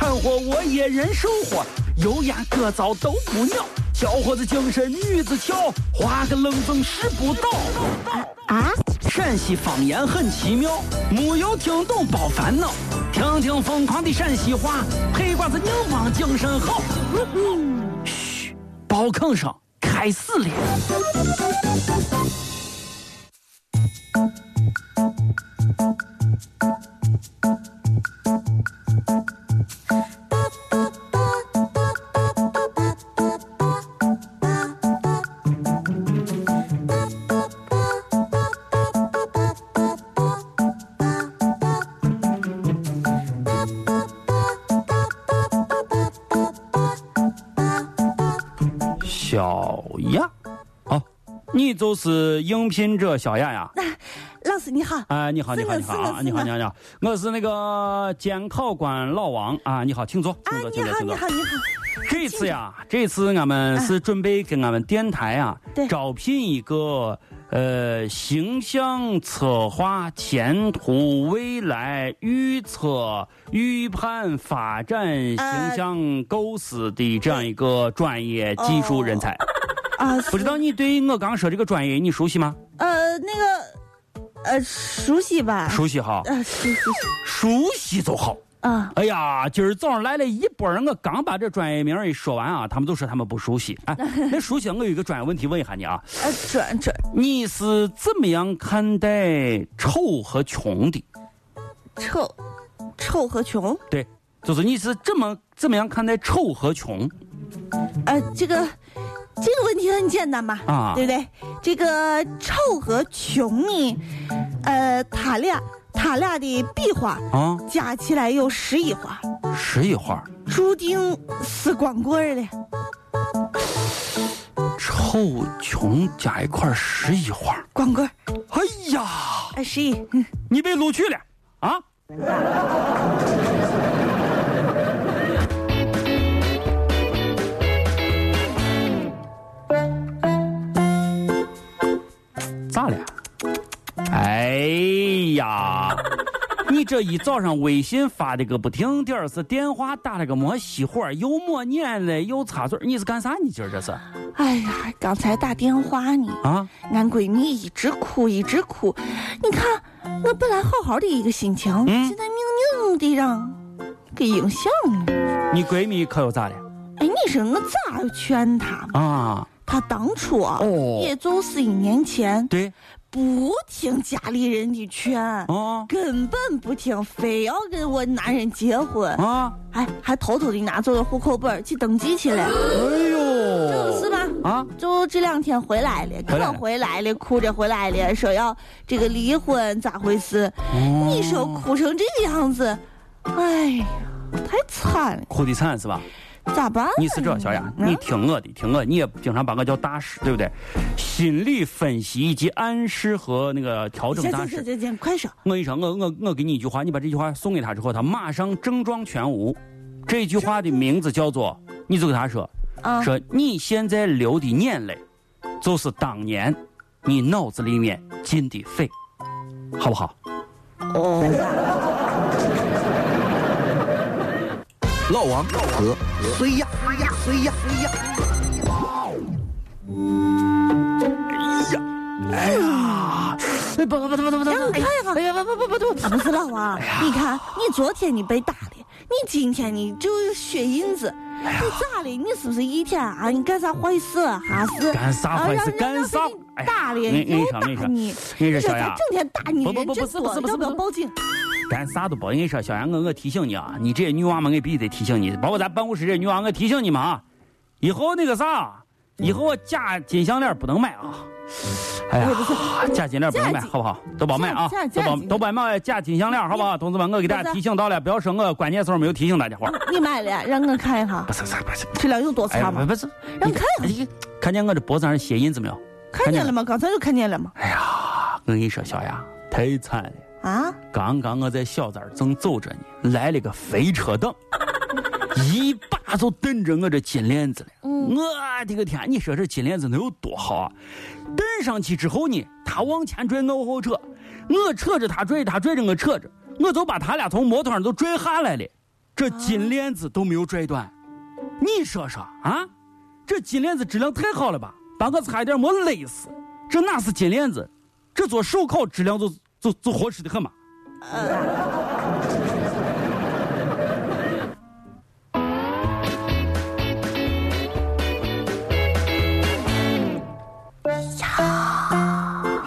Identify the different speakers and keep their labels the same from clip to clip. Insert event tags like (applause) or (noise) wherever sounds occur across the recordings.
Speaker 1: 掺和我也人生活，油盐各糟都不尿。小伙子精神女子俏，画个愣风拾不到。
Speaker 2: 啊！
Speaker 1: 陕西方言很奇妙，没有听懂别烦恼，听听疯狂的陕西话，黑瓜子硬邦精神好。嘘，包坑声开始了。小雅，哦，你就是应聘者小雅呀？(laughs)
Speaker 2: 老师你好。
Speaker 1: 哎，你好，你好，你好啊，你好，你好，你好，我是那个监考官老王啊，你好，请坐，请坐，请坐，请坐。
Speaker 2: 你好，你好，你好。
Speaker 1: 这次呀，这次俺们是准备给俺们电台啊，招聘一个呃形象策划、前途未来预测、预判发展、形象构思的这样一个专业技术人才。啊，不知道你对我刚说这个专业你熟悉吗？
Speaker 2: 呃，那个，呃，熟悉吧？
Speaker 1: 熟悉哈。
Speaker 2: 呃，熟悉。
Speaker 1: 熟悉就好。啊！哎呀，今儿早上来了一波人，我刚把这专业名一说完啊，他们都说他们不熟悉。哎，(laughs) 那熟悉，我有一个专业问题问一下你啊。
Speaker 2: 呃，专专，
Speaker 1: 你是怎么样看待丑和穷的？
Speaker 2: 丑，丑和穷？
Speaker 1: 对，就是你是怎么怎么样看待丑和穷？
Speaker 2: 呃，这个这个问题很简单嘛，啊，对不对？这个丑和穷呢，呃，他俩。他俩的笔画啊，加起来有十一画，
Speaker 1: 十一画，
Speaker 2: 注定是光棍了。
Speaker 1: 臭穷加一块十一画，
Speaker 2: 光棍。
Speaker 1: 哎呀，
Speaker 2: 哎十一，
Speaker 1: 你被录取了。啊！你这一早上微信发的个不停点儿，是电话打了个没熄火，又没粘了，又插嘴，你是干啥？你今儿这是？
Speaker 2: 哎呀，刚才打电话呢，啊，俺闺蜜一直哭，一直哭。你看，我本来好好的一个心情，现在明明的让给影响了。
Speaker 1: 你闺蜜可又咋了？
Speaker 2: 哎，你说我咋劝她啊？她当初啊，也就是一年前，
Speaker 1: 对。
Speaker 2: 不听家里人的劝，啊，根本不听，非要跟我男人结婚，啊，还还偷偷的拿走了户口本去登记去了，哎呦，就是吧？啊，就这两天回来了，可回来了，哭着回来了，说要这个离婚，咋回事？你说哭成这个样子，哎呀，太惨了，
Speaker 1: 哭的惨是吧？
Speaker 2: 咋办？
Speaker 1: 你是这小雅，你听我的，听我，你也经常把我叫大师，对不对？心理分析以及暗示和那个调整大师。
Speaker 2: 行行行，快说！
Speaker 1: 我跟你说，我我我给你一句话，你把这句话送给他之后，他马上症状全无。这句话的名字叫做，你就跟他说，说你现在流的眼泪，就是当年你脑子里面进的肺，好不好？哦。
Speaker 3: 老王和谁呀？谁呀？谁呀？谁呀？
Speaker 1: 哎呀！哎不不不不不不！
Speaker 2: 让看一下！哎呀不不不不不！不是老王，你看你昨天你被打的，你今天你就血印子，你咋了？你是不是一天啊？你干啥坏事？还是
Speaker 1: 干啥坏事？干啥？
Speaker 2: 打了？又打你？
Speaker 1: 你说小雅，
Speaker 2: 整天打你，人真多，要不要报警？
Speaker 1: 干啥都不跟你说，小杨，哥我提醒你啊，你这些女娃们，我必须得提醒你，包括咱办公室这些女娃，我提醒你们啊，以后那个啥，以后我假金项链不能买啊。哎呀，假金链不能买，好不好？都别买啊，都别都别买假金项链，好不好？同志们，我给大家提醒到了，不要说我关键时候没有提醒大家伙。
Speaker 2: 你买了，让我看一下。
Speaker 1: 不是不是不是，
Speaker 2: 质量有多差吗？
Speaker 1: 不是，
Speaker 2: 让看。
Speaker 1: 看见我这脖子上血印子没有？
Speaker 2: 看见了吗？刚才就看见了吗？
Speaker 1: 哎呀，我跟你说，小杨太惨了啊！刚刚我在小寨正走着呢，来了个飞车党，(laughs) 一把就蹬着我这金链子了。我的个天！你说这金链子能有多好啊？蹬上去之后呢，他往前拽，我往后扯，我扯着他拽，他拽着我扯着，我就把他俩从摩托上都拽下来了，这金链子都没有拽断。你说说啊？这金链子质量太好了吧？把我差一点没勒死。这哪是金链子？这做手铐质量就就就好吃的很嘛。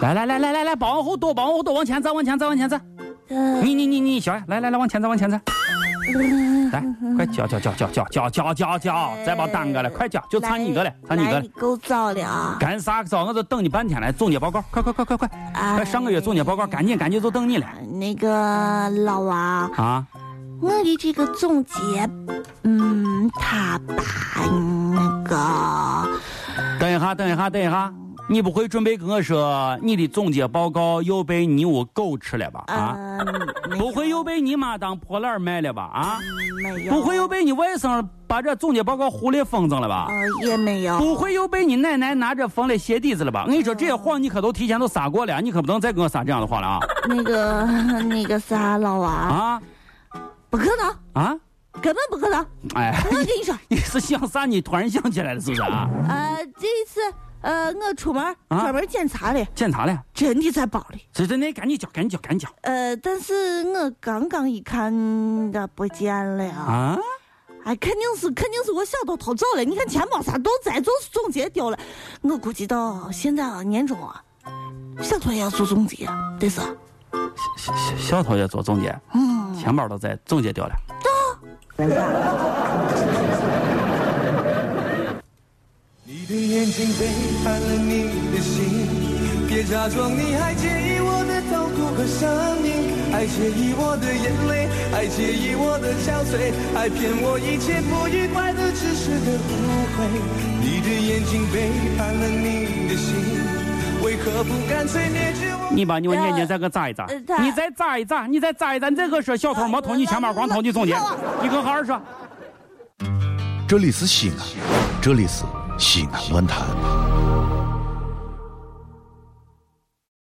Speaker 1: 来来来来来来，保往后躲，把往后躲，往前走，往前再，往前走。你你你你小来来来，往前再，往前走。来，快叫叫叫叫叫叫叫叫叫，再把耽搁了，快叫，就差你一个了，差你一个了。
Speaker 2: 够早了啊！
Speaker 1: 干啥早？我都等你半天了。总结报告，快快快快快！快上个月总结报告，赶紧赶紧就等你了。
Speaker 2: 那个老王啊，我的这个总结，嗯，他把那个……
Speaker 1: 等一下，等一下，等一下。你不会准备跟我说你的总结报告又被你屋狗吃了吧？啊，不会又被你妈当破烂卖了吧？啊，
Speaker 2: 没有。
Speaker 1: 不会又被你外甥把这总结报告糊里风筝了吧？
Speaker 2: 也没有。
Speaker 1: 不会又被你奶奶拿着缝了鞋底子了吧？我跟你说这些谎你可都提前都撒过了，你可不能再跟我撒这样的话了啊！
Speaker 2: 那个 (laughs) 那个啥，老王啊，不可能啊，根本不可能！哎，我跟你说，(laughs)
Speaker 1: 你是想啥？你突然想起来了是不是啊？
Speaker 2: 呃，这一次。呃，我出门专门检查了，
Speaker 1: 检查了，
Speaker 2: 真的在包里。
Speaker 1: 这这，那赶紧交，赶紧交，赶紧交。
Speaker 2: 呃，但是我刚刚一看，咋不见了呀。啊？哎，肯定是，肯定是我小偷偷走了。你看钱包啥都在，就是总结丢了。我估计到现在啊，年终啊，小偷也要做总结，得是。
Speaker 1: 小小小偷也做总结？嗯。钱包都在，总结掉了。你的眼睛背叛了你的心，别假装你还介意我的痛苦和伤心，还介意我的眼泪，还介意我的憔悴，还骗我一切不愉快的只是个误会。你的眼睛背叛了你的心，为何不干脆灭绝我？你把你我眼睛再给眨一眨，你再眨一眨，你再眨一眨，你再给我说小偷没偷你钱包，光偷你总结，你跟好好说。
Speaker 3: 这里是西安，这里是。西南论坛。